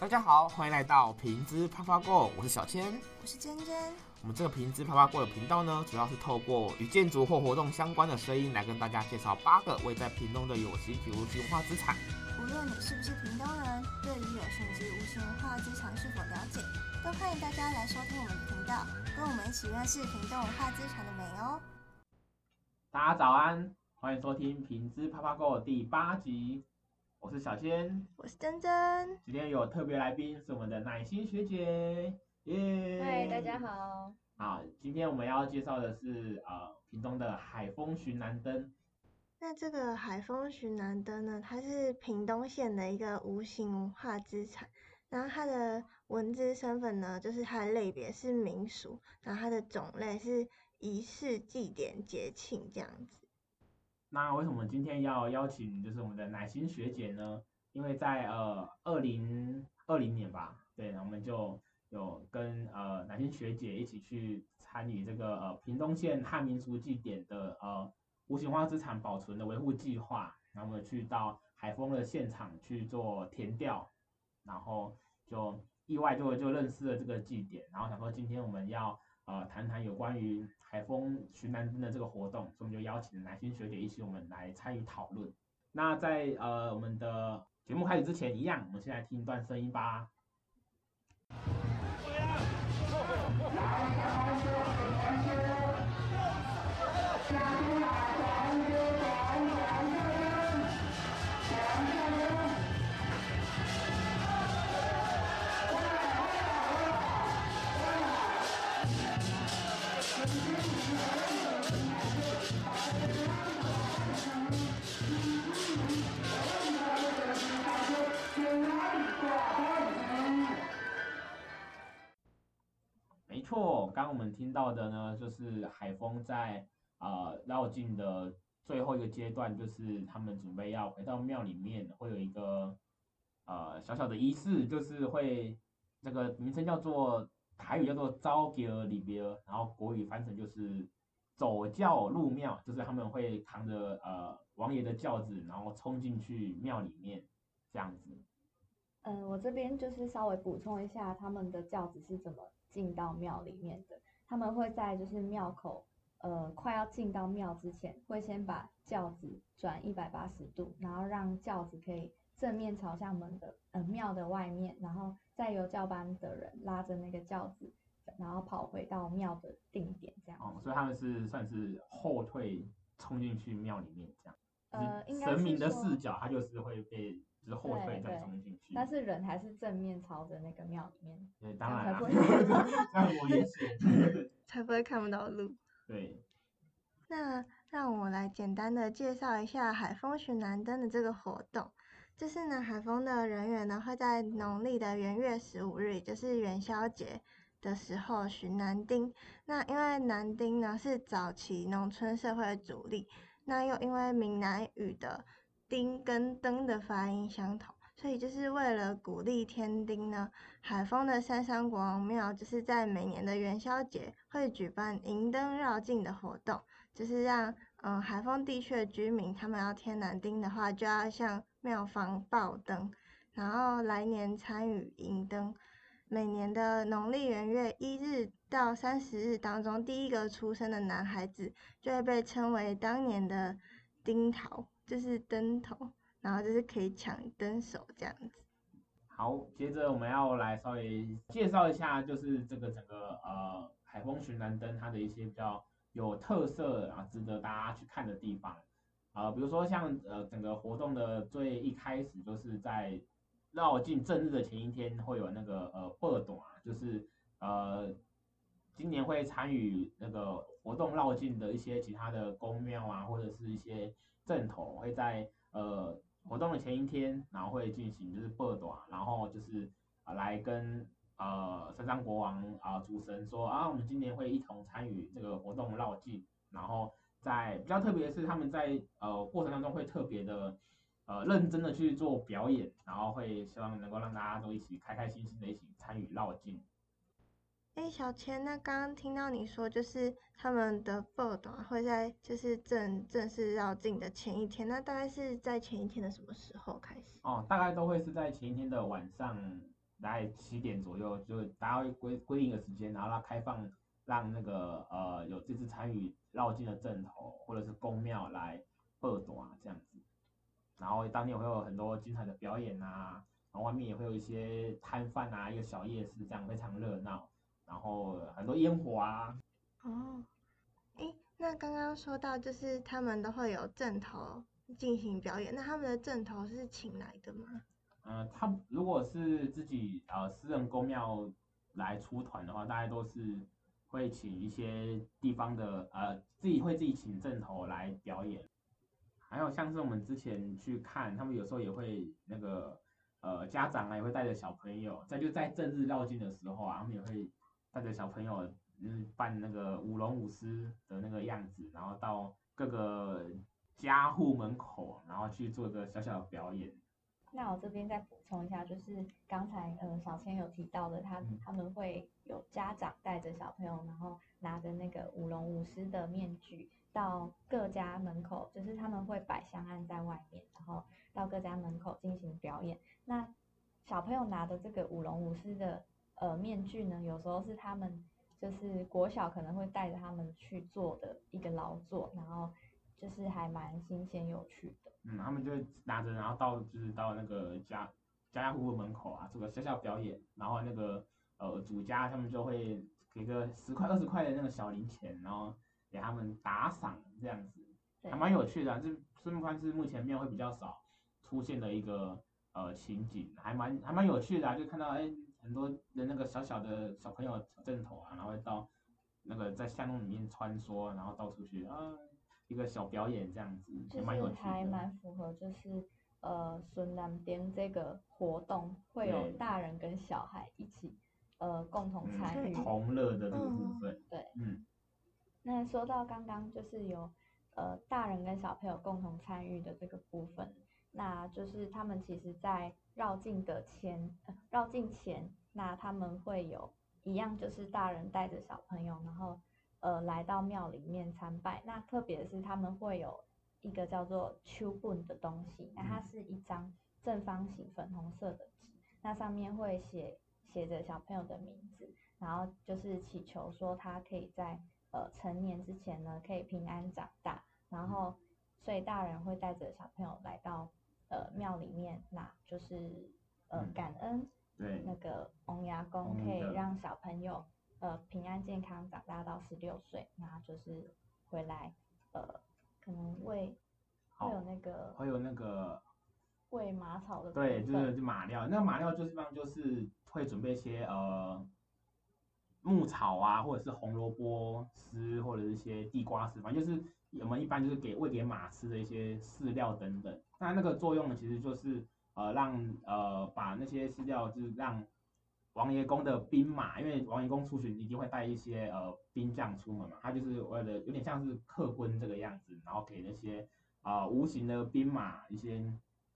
大家好，欢迎来到瓶子啪啪过，我是小千，我是珍珍。我们这个瓶子啪啪过的频道呢，主要是透过与建筑或活动相关的声音，来跟大家介绍八个位在屏东的有形及无形文化资产。无论你是不是屏东人，对于有形及无形文化资产是否了解，都欢迎大家来收听我们的频道，跟我们一起认识屏东文化资产的美哦。大家早安，欢迎收听瓶子啪啪过第八集。我是小仙，我是珍珍。今天有特别来宾，是我们的奶心学姐，耶！嗨，大家好。好，今天我们要介绍的是呃，屏东的海风巡南灯。那这个海风巡南灯呢，它是屏东县的一个无形文化资产。然后它的文字身份呢，就是它的类别是民俗，然后它的种类是仪式、祭典、节庆这样子。那为什么今天要邀请就是我们的乃馨学姐呢？因为在呃二零二零年吧，对，我们就有跟呃乃馨学姐一起去参与这个呃屏东县汉民族祭典的呃无形文化资产保存的维护计划，然后我们去到海丰的现场去做填调，然后就意外就就认识了这个祭典，然后想说今天我们要。呃，谈谈有关于海风寻南灯的这个活动，所以我们就邀请了乃馨学姐一起我们来参与讨论。那在呃我们的节目开始之前，一样，我们先来听一段声音吧。刚我们听到的呢，就是海风在呃绕境的最后一个阶段，就是他们准备要回到庙里面，会有一个呃小小的仪式，就是会这个名称叫做台语叫做走轿入庙，然后国语翻成就是走轿入庙，就是他们会扛着呃王爷的轿子，然后冲进去庙里面这样子。嗯、我这边就是稍微补充一下他们的轿子是怎么。进到庙里面的，他们会在就是庙口，呃，快要进到庙之前，会先把轿子转一百八十度，然后让轿子可以正面朝向门的，呃，庙的外面，然后再由教班的人拉着那个轿子，然后跑回到庙的定点，这样。哦，所以他们是算是后退冲进去庙里面这样。呃，应该神明的视角，他就是会被。是后退再冲进去，但是人还是正面朝着那个庙里面。对，当然了，这样我也是，才不会看不到路。对。那让我来简单的介绍一下海风寻南灯的这个活动。就是呢，海风的人员呢会在农历的元月十五日，也就是元宵节的时候寻南丁。那因为南丁呢是早期农村社会的主力，那又因为闽南语的。丁跟灯的发音相同，所以就是为了鼓励添丁呢，海丰的三山国王庙就是在每年的元宵节会举办迎灯绕境的活动，就是让嗯海丰地区的居民他们要添南丁的话，就要向庙方报灯，然后来年参与迎灯。每年的农历元月一日到三十日当中，第一个出生的男孩子就会被称为当年的丁头。就是灯头，然后就是可以抢灯手这样子。好，接着我们要来稍微介绍一下，就是这个整个呃海丰寻南灯它的一些比较有特色啊，值得大家去看的地方。呃，比如说像呃整个活动的最一开始，就是在绕境正日的前一天会有那个呃报大，就是呃今年会参与那个活动绕境的一些其他的宫庙啊，或者是一些。正头会在呃活动的前一天，然后会进行就是报大，然后就是、呃、来跟呃三山国王啊主神说啊，我们今年会一同参与这个活动绕境，然后在比较特别的是他们在呃过程当中会特别的呃认真的去做表演，然后会希望能够让大家都一起开开心心的一起参与绕境。哎，小千，那刚刚听到你说，就是他们的报大会在就是正正式绕境的前一天，那大概是在前一天的什么时候开始？哦，大概都会是在前一天的晚上大概七点左右，就大家规规定的时间，然后让开放让那个呃有这次参与绕境的镇头或者是宫庙来报到啊这样子，然后当天也会有很多精彩的表演啊，然后外面也会有一些摊贩啊，一个小夜市这样非常热闹，然后很多烟火啊。哦，诶，那刚刚说到就是他们都会有阵头进行表演，那他们的阵头是请来的吗？嗯、呃，他如果是自己呃私人公庙来出团的话，大概都是会请一些地方的呃自己会自己请阵头来表演，还有像是我们之前去看，他们有时候也会那个呃家长啊也会带着小朋友，在就在正日绕境的时候啊，他们也会带着小朋友。就是扮那个舞龙舞狮的那个样子，然后到各个家户门口，然后去做一个小小的表演。那我这边再补充一下，就是刚才呃小千有提到的，他他们会有家长带着小朋友，然后拿着那个舞龙舞狮的面具到各家门口，就是他们会摆香案在外面，然后到各家门口进行表演。那小朋友拿的这个舞龙舞狮的呃面具呢，有时候是他们。就是国小可能会带着他们去做的一个劳作，然后就是还蛮新鲜有趣的。嗯，他们就会拿着，然后到就是到那个家家家户户门口啊，做个小小表演，然后那个呃主家他们就会给个十块二十块的那个小零钱，然后给他们打赏这样子，还蛮有趣的啊。这孙悟空是目前庙会比较少出现的一个呃情景，还蛮还蛮有趣的啊，就看到哎。很多的那个小小的小朋友枕头啊，然后会到那个在巷弄里面穿梭，然后到处去啊，一个小表演这样子，也蛮有趣。还蛮符合，就是呃，孙南边这个活动会有大人跟小孩一起呃共同参与、嗯、同乐的这个部分。嗯、对，嗯。那说到刚刚就是有呃大人跟小朋友共同参与的这个部分。那就是他们其实，在绕境的前，绕境前，那他们会有一样，就是大人带着小朋友，然后呃来到庙里面参拜。那特别是他们会有一个叫做秋本的东西，那它是一张正方形粉红色的纸，那上面会写写着小朋友的名字，然后就是祈求说他可以在呃成年之前呢，可以平安长大，然后所以大人会带着小朋友来到。呃，庙里面那就是呃感恩，对，那个王爷公可以让小朋友呃平安健康长大到十六岁，然后就是回来呃可能喂会有那个会有那个喂马草的对，就是就马料，那个马料就是方就是会准备一些呃牧草啊，或者是红萝卜丝，或者是一些地瓜丝，反正就是。我们一般就是给喂给马吃的一些饲料等等，那那个作用呢，其实就是呃让呃把那些饲料就是让王爷公的兵马，因为王爷公出巡一定会带一些呃兵将出门嘛，他就是为了有点像是客军这个样子，然后给那些啊、无形的兵马一些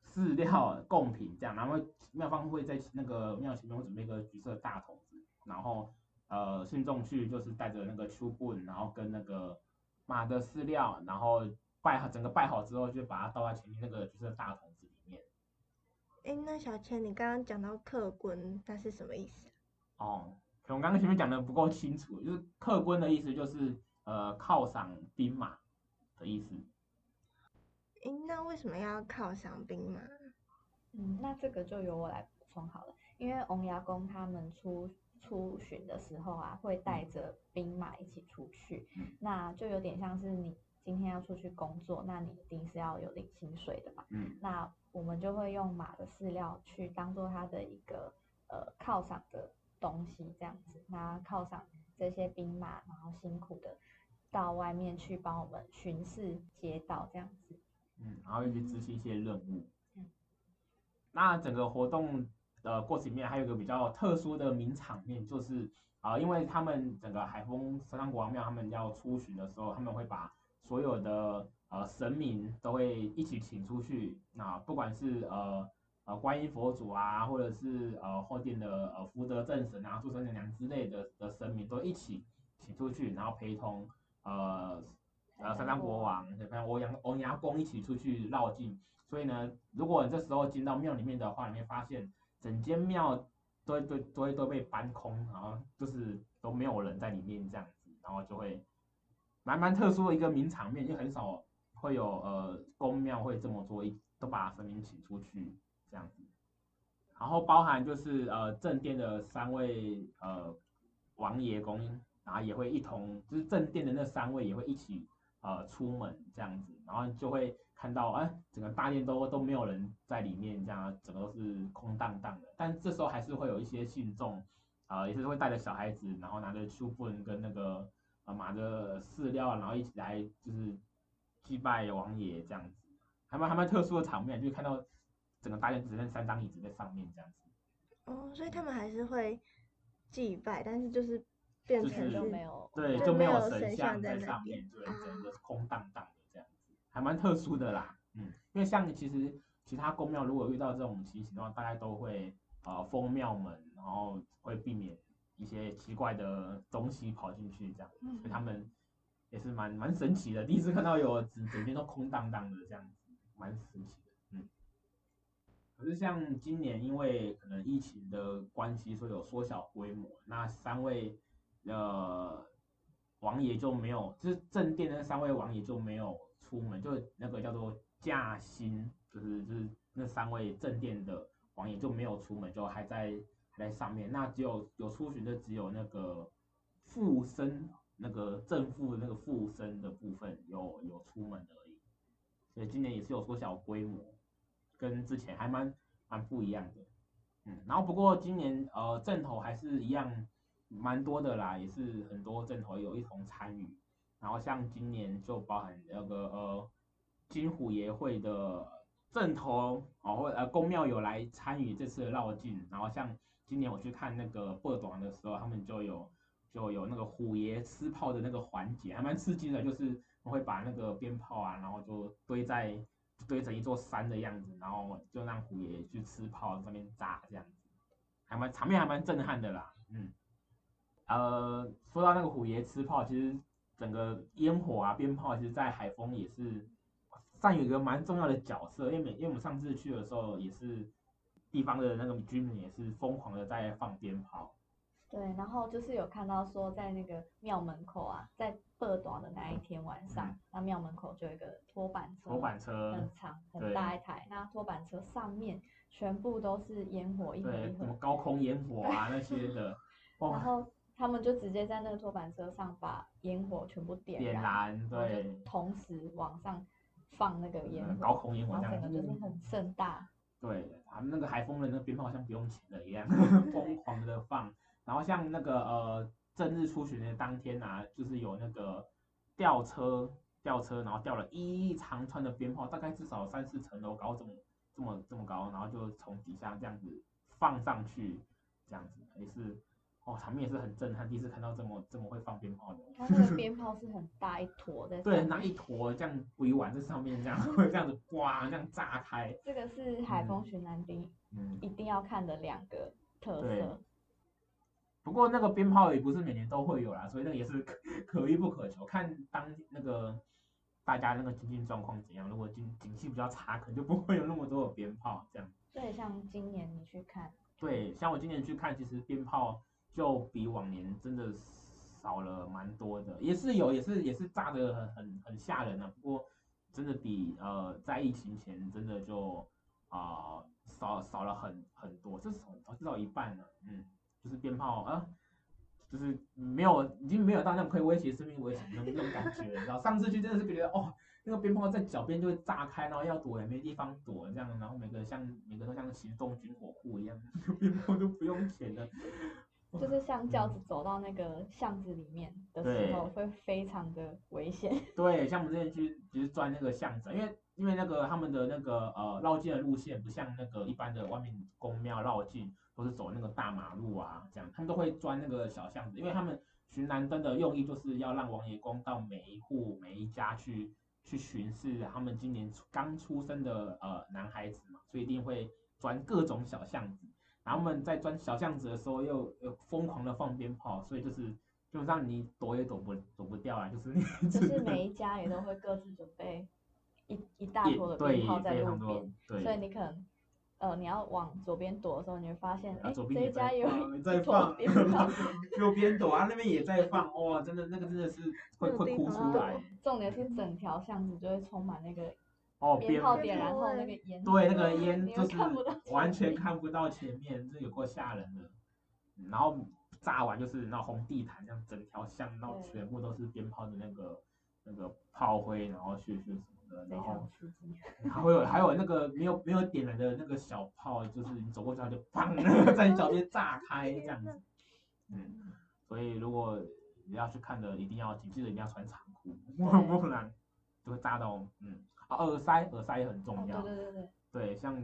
饲料贡品这样，然后庙方会在那个庙前面会准备一个橘色大桶子，然后呃信众去就是带着那个手本，然后跟那个。马的饲料，然后拜好，整个拜好之后，就把它倒在前面那个就是大桶。哎，那小千，你刚刚讲到客军，那是什么意思？哦，可能我刚刚前面讲的不够清楚，就是客军的意思就是呃犒赏兵马的意思。哎，那为什么要犒赏兵马？嗯，那这个就由我来补充好了，因为王牙公他们出。出巡的时候啊，会带着兵马一起出去，嗯，那就有点像是你今天要出去工作，那你一定是要有领薪水的嘛。嗯，那我们就会用马的饲料去当做它的一个呃犒赏的东西，这样子，那犒赏这些兵马，然后辛苦的到外面去帮我们巡视街道这样子。嗯，然后又去执行一些任务。嗯，那整个活动。的过程里面还有一个比较特殊的名场面，就是啊、呃，因为他们整个海丰三山国王庙他们要出巡的时候，他们会把所有的呃神明都会一起请出去，那不管是呃呃观音佛祖啊，或者是呃后殿的呃福德正神啊、诸神娘娘之类的的神明都一起请出去，然后陪同呃呃三山国王，陪同欧阳欧阳公一起出去绕境。所以呢，如果你这时候进到庙里面的话，你会发现。整间庙都都都会都被搬空，然后就是都没有人在里面这样子，然后就会蛮蛮特殊的一个名场面，就很少会有呃宫庙会这么做，一都把神明请出去这样子，然后包含就是呃正殿的三位呃王爷公，然后也会一同，就是正殿的那三位也会一起呃出门这样子，然后就会。看到哎，整个大殿都都没有人在里面，这样整个都是空荡荡的。但这时候还是会有一些信众，啊、呃，也是会带着小孩子，然后拿着书本跟那个呃拿着饲料，然后一起来就是祭拜王爷这样子，还蛮还蛮特殊的场面，就看到整个大殿只剩三张椅子在上面这样子。哦，所以他们还是会祭拜，但是就是变成就没有，对，就没有神像在上面，对，整个是空荡荡的这样子。还蛮特殊的啦，嗯，因为像其实其他宫庙如果遇到这种情形的话，大概都会呃封庙门，然后会避免一些奇怪的东西跑进去这样，所以他们也是蛮蛮神奇的。第一次看到有整整边都空荡荡的这样子，蛮神奇的，嗯。可是像今年因为可能疫情的关系，所以有缩小规模，那三位呃王爷就没有，就是正殿的那三位王爷就没有。出门就那个叫做驾新，就是就是那三位正殿的王爷就没有出门，就还在还在上面。那只有有出巡的只有那个副生，那个正副那个副生的部分有有出门而已。所以今年也是有缩小规模，跟之前还蛮蛮不一样的。嗯，然后不过今年呃阵头还是一样蛮多的啦，也是很多阵头有一同参与。然后像今年就包含那个呃金虎爷会的阵头哦，或呃宫庙有来参与这次的绕境。然后像今年我去看那个报短的时候，他们就有就有那个虎爷吃炮的那个环节，还蛮刺激的。就是我会把那个鞭炮啊，然后就堆在堆成一座山的样子，然后就让虎爷去吃炮上面炸这样子，还蛮场面还蛮震撼的啦。嗯，呃，说到那个虎爷吃炮，其实。整个烟火啊，鞭炮，其实，在海丰也是占有一个蛮重要的角色。因为每，因为我们上次去的时候，也是地方的那个居民也是疯狂的在放鞭炮。对，然后就是有看到说，在那个庙门口啊，在报大的那一天晚上，嗯、那庙门口就有一个拖板车，拖板车很长很大一台，那拖板车上面全部都是烟火，一盒一盒，什么高空烟火啊 那些的，然后。他们就直接在那个拖板车上把烟火全部点燃，点燃，对，同时往上放那个烟火，高空烟火这样子，就是很盛大。对，他们那个海丰的那个鞭炮好像不用钱的一样，疯狂的放。然后像那个呃正日出巡的当天啊，就是有那个吊车，吊车，然后吊了一长串的鞭炮，大概至少三四层楼高，这么这么这么高，然后就从底下这样子放上去，这样子也是。哦，场面也是很震撼，第一次看到这么这么会放鞭炮的。它 那个鞭炮是很大一坨的。对，拿一坨这样围完在上面，这样 会这样子刮，这样炸开。这个是海风巡南兵，嗯，一定要看的两个特色。不过那个鞭炮也不是每年都会有啦，所以那个也是 可可遇不可求，看当那个大家那个经济状况怎样。如果经景气比较差，可能就不会有那么多的鞭炮这样。对，像今年你去看。对，像我今年去看，其实鞭炮。就比往年真的少了蛮多的，也是有，也是也是炸的很很很吓人啊。不过真的比呃在疫情前真的就啊、少少了很很多，至少至少一半了。嗯，就是鞭炮啊，就是没有已经没有到那种可以威胁生命危险的那种感觉。然后上次去真的是觉得哦，那个鞭炮在脚边就会炸开，然后要躲也没地方躲这样，然后每个像每个都像行动军火库一样，鞭炮都不用钱的。就是像轿子走到那个巷子里面的时候，会非常的危险。对，像我们之前去就是钻那个巷子，因为因为那个他们的那个呃绕境的路线不像那个一般的外面宫庙绕境都是走那个大马路啊，这样他们都会钻那个小巷子，因为他们巡南灯的用意就是要让王爷公到每一户每一家去去巡视他们今年刚出生的呃男孩子嘛，所以一定会钻各种小巷子。然后我们在钻小巷子的时候，又又疯狂的放鞭炮，所以就是基本上你躲也躲不躲不掉啊，就是你。就是每一家也都会各自准备一一大坨的鞭炮在路边，所以你可能呃，你要往左边躲的时候，你会发现，哎、啊，左边也在有在放，右边躲啊，那边也在放，哇，真的那个真的是会会哭出来。重点是整条巷子就会充满那个哦鞭炮点，然后那个烟，对，那个烟就是完全看不到前面，这有够吓人的。然后炸完就是那红地毯，这样整条巷，然后全部都是鞭炮的那个那个炮灰，然后血血。然后还会有还有那个没有没有点燃的那个小炮，就是你走过去它就砰，在你脚边炸开这样子。嗯，所以如果你要去看的，一定要记得一定要穿长裤，不然就会炸到。嗯，啊，耳塞耳塞也很重要。对对对对。对，像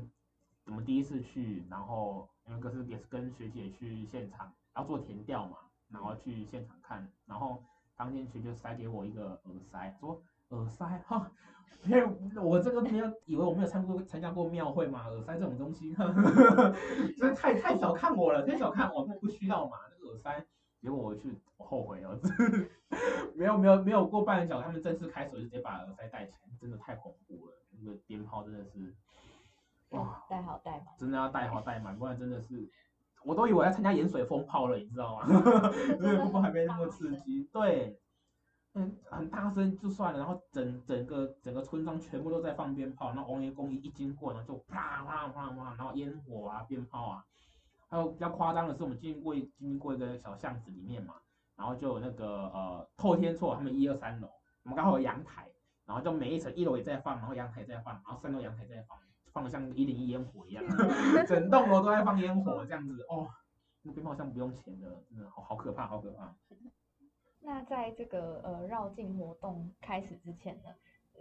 我们第一次去，然后因为可是也是跟学姐去现场，要做田调嘛，然后去现场看，然后当天学姐塞给我一个耳塞，说耳塞哈。因为我这个没有以为我没有参过参加过庙会嘛，耳塞这种东西，呵呵真太太小看我了，太小看我，不需要嘛，那个耳塞，结果我去，我后悔 了，没有没有没有过半个小时，他们正式开始就直接把耳塞戴起来，真的太恐怖了，那个鞭炮真的是，哇，戴好戴满，真的要戴好戴满，不然真的是，我都以为要参加盐水风炮了，你知道吗？因为不过还没那么刺激，对。嗯，很大声就算了，然后整整个整个村庄全部都在放鞭炮，然后王爷公一一经过，然后就啪啪啪啪，然后烟火啊，鞭炮啊，还有比较夸张的是，我们经过经过一个小巷子里面嘛，然后就有那个呃透天厝，他们一二三楼，我们刚好有阳台，然后就每一层一楼也在放，然后阳台也在放，然后三楼阳台在放，放的像一零一烟火一样，整栋楼都在放烟火这样子哦，那鞭炮像不用钱的，真的好好可怕，好可怕。那在这个呃绕境活动开始之前呢，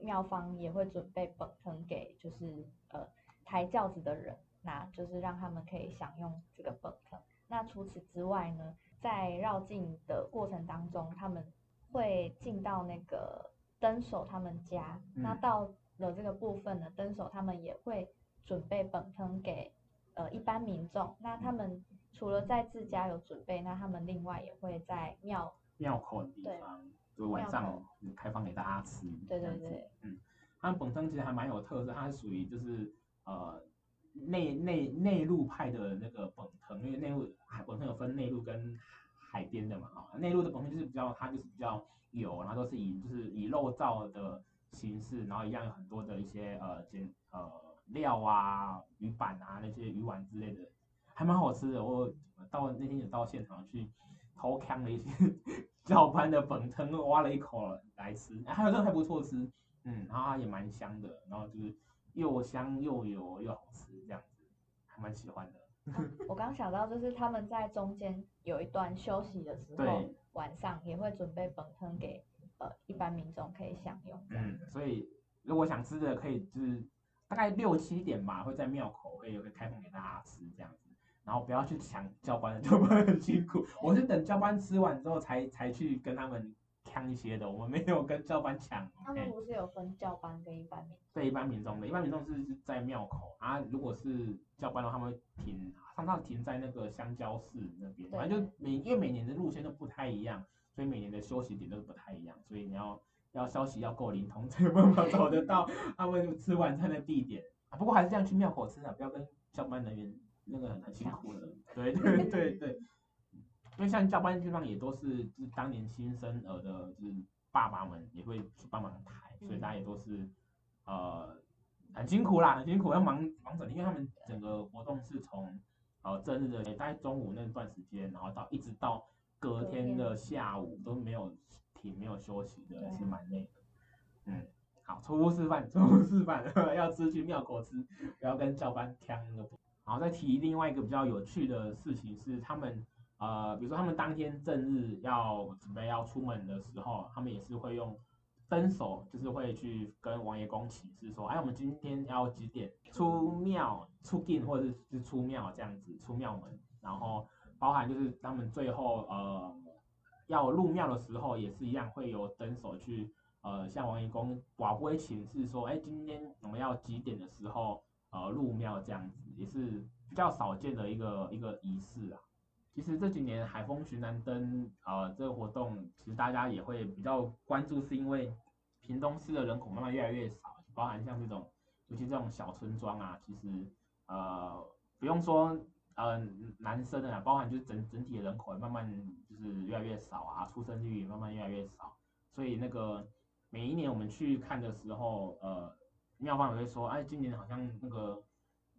庙方也会准备本灯给就是呃抬轿子的人，那就是让他们可以享用这个本灯。那除此之外呢，在绕境的过程当中，他们会进到那个灯手他们家，嗯、那到了这个部分呢，灯手他们也会准备本灯给呃一般民众。那他们除了在自家有准备，那他们另外也会在庙。庙口的地方，就晚上开放给大家吃。对对对，嗯，他们本身其实还蛮有特色，它是属于就是呃内内内陆派的那个本藤，因为内陆海本藤有分内陆跟海边的嘛，啊，内陆的本藤就是比较它就是比较油，然后都是以就是以肉燥的形式，然后一样有很多的一些呃煎呃料啊、鱼板啊那些鱼丸之类的，还蛮好吃的。我到那天有到现场去。偷看了一些 教班的本藤，挖了一口来吃，还有这个还不错吃，嗯，然后也蛮香的，然后就是又香又油又好吃，蛮喜欢的。啊、我刚想到就是他们在中间有一段休息的时候，晚上也会准备本藤给呃一般民众可以享用。嗯，所以如果想吃的可以就是大概六七点吧，会在庙口会有个开放给大家吃这样子。然后不要去抢教官的，教官很辛苦。我是等教官吃完之后才才去跟他们抢一些的，我们没有跟教班抢。他们不是有分教班跟一般民众？对，一般民众的，一般民众是在庙口啊。如果是教班的话，他们会停，常常停在那个香蕉寺那边。反正就每因为每年的路线都不太一样，所以每年的休息点都不太一样，所以你要要消息要够灵通，才有办法找得到 他们吃晚餐的地点。啊，不过还是这样去庙口吃啊，不要跟教班人员。那个很辛苦的，对对对对，因为像教班地方也都是就是当年新生儿的，就是爸爸们也会去帮忙抬，所以大家也都是呃很辛苦啦，很辛苦要忙忙整天，因为他们整个活动是从呃正日的大概中午那段时间，然后到一直到隔天的下午都没有停没有休息的，是蛮累的。嗯，好，初步示范，初步示范，要吃去庙口吃，不要跟教班抢那个。然后再提另外一个比较有趣的事情是，他们呃，比如说他们当天正日要准备要出门的时候，他们也是会用灯手，就是会去跟王爷公请示说，哎，我们今天要几点出庙出境，或者是出庙这样子出庙门，然后包含就是他们最后呃要入庙的时候，也是一样会有灯手去呃向王爷公寡不会请示说，哎，今天我们要几点的时候。呃，入庙这样子也是比较少见的一个一个仪式啊。其实这几年海风巡南灯呃这个活动，其实大家也会比较关注，是因为屏东市的人口慢慢越来越少，包含像这种尤其这种小村庄啊，其实呃，不用说呃男生的啦，包含就是整整体的人口慢慢就是越来越少啊，出生率也慢慢越来越少，所以那个每一年我们去看的时候，呃，庙方也会说，哎，今年好像那个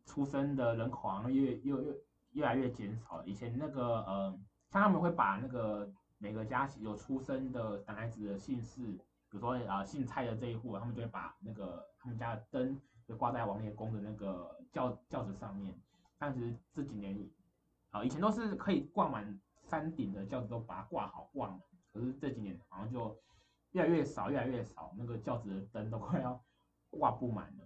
出生的人口好像越越越越来越减少，以前那个呃，像他们会把那个每个家有出生的男孩子的姓氏。比如说啊，姓蔡的这一户，他们就会把那个他们家的灯就挂在王爷宫的那个轿轿子上面。但是这几年，啊，以前都是可以挂满山顶的轿子都把它挂好挂满，可是这几年好像就越来越少，越来越少，那个轿子的灯都快要挂不满了。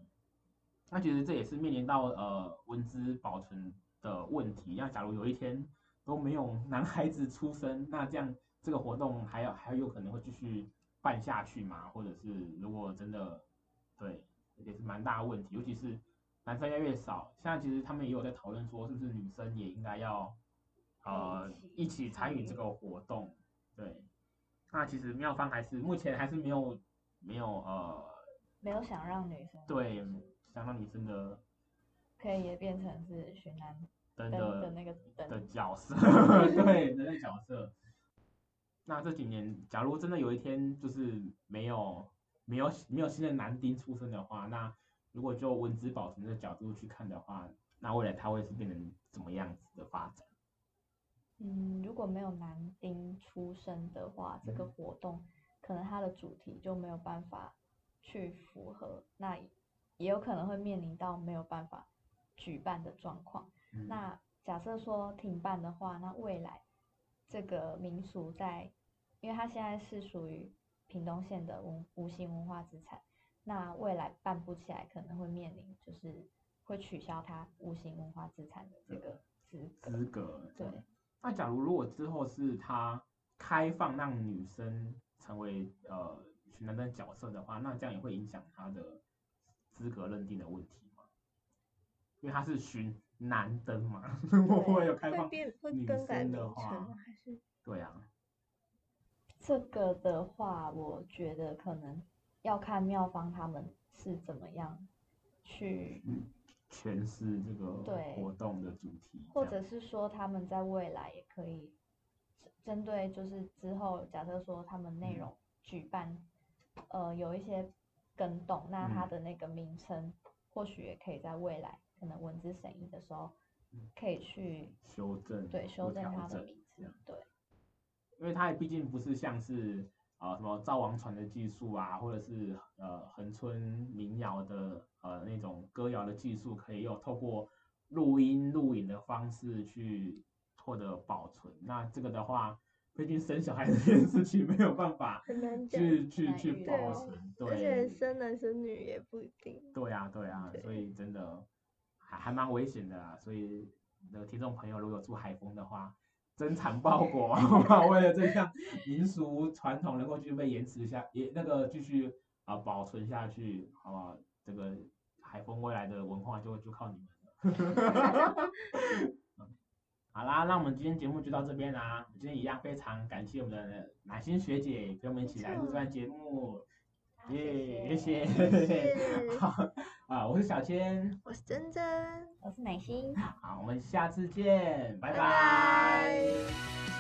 那其实这也是面临到呃文字保存的问题。那假如有一天都没有男孩子出生，那这样这个活动还有还有可能会继续。办下去吗，或者是如果真的，对，也是蛮大的问题，尤其是男生越来越少，现在其实他们也有在讨论说，是不是女生也应该要，呃，一起参与这个活动，对，那其实妙方还是目前还是没有没有呃，没有想让女生对，想让女生的，可以也变成是巡男灯的那个灯的角色，对，的那个角色。那这几年，假如真的有一天就是没有没有没有新的男丁出生的话，那如果就文资保存的角度去看的话，那未来他会是变成怎么样子的发展？嗯，如果没有男丁出生的话，这个活动可能它的主题就没有办法去符合，那也有可能会面临到没有办法举办的状况。嗯。那假设说停办的话，那未来。这个民俗在，因为它现在是属于屏东县的文无形文化资产，那未来办不起来，可能会面临就是会取消它无形文化资产的这个资。资格。对。那假如如果之后是它开放让女生成为呃巡男生角色的话，那这样也会影响他的资格认定的问题吗？因为他是寻。男灯嘛，如果会有开放女生的话，对啊，这个的话，我觉得可能要看妙方他们是怎么样去诠释这个活动的主题，或者是说他们在未来也可以针对，就是之后假设说他们内容举办，嗯、呃，有一些更动，那他的那个名称或许也可以在未来。可能文字审议的时候，可以去修正，对，修正它的名字，对。因为它也毕竟不是像是啊、呃、什么赵王传的技术啊，或者是呃恒春民谣的呃那种歌谣的技术，可以用透过录音录影的方式去获得保存。那这个的话，毕竟生小孩这件事情没有办法去去去保存，对。而且生男生女也不一定。对啊对啊，所以真的。还蛮危险的啦，所以那个听众朋友如果住海丰的话，珍藏报国，好不好？为了这项民俗传统能够继续被延迟下，也那个继续啊保存下去，好不好？这个海丰未来的文化就就靠你们了。好啦，那我们今天节目就到这边啦。今天一样非常感谢我们的乃馨学姐跟我们一起来录这段节目。耶，谢谢。好啊，我是小千，我是珍珍，我是美心。好，好，我们下次见，拜拜。拜拜。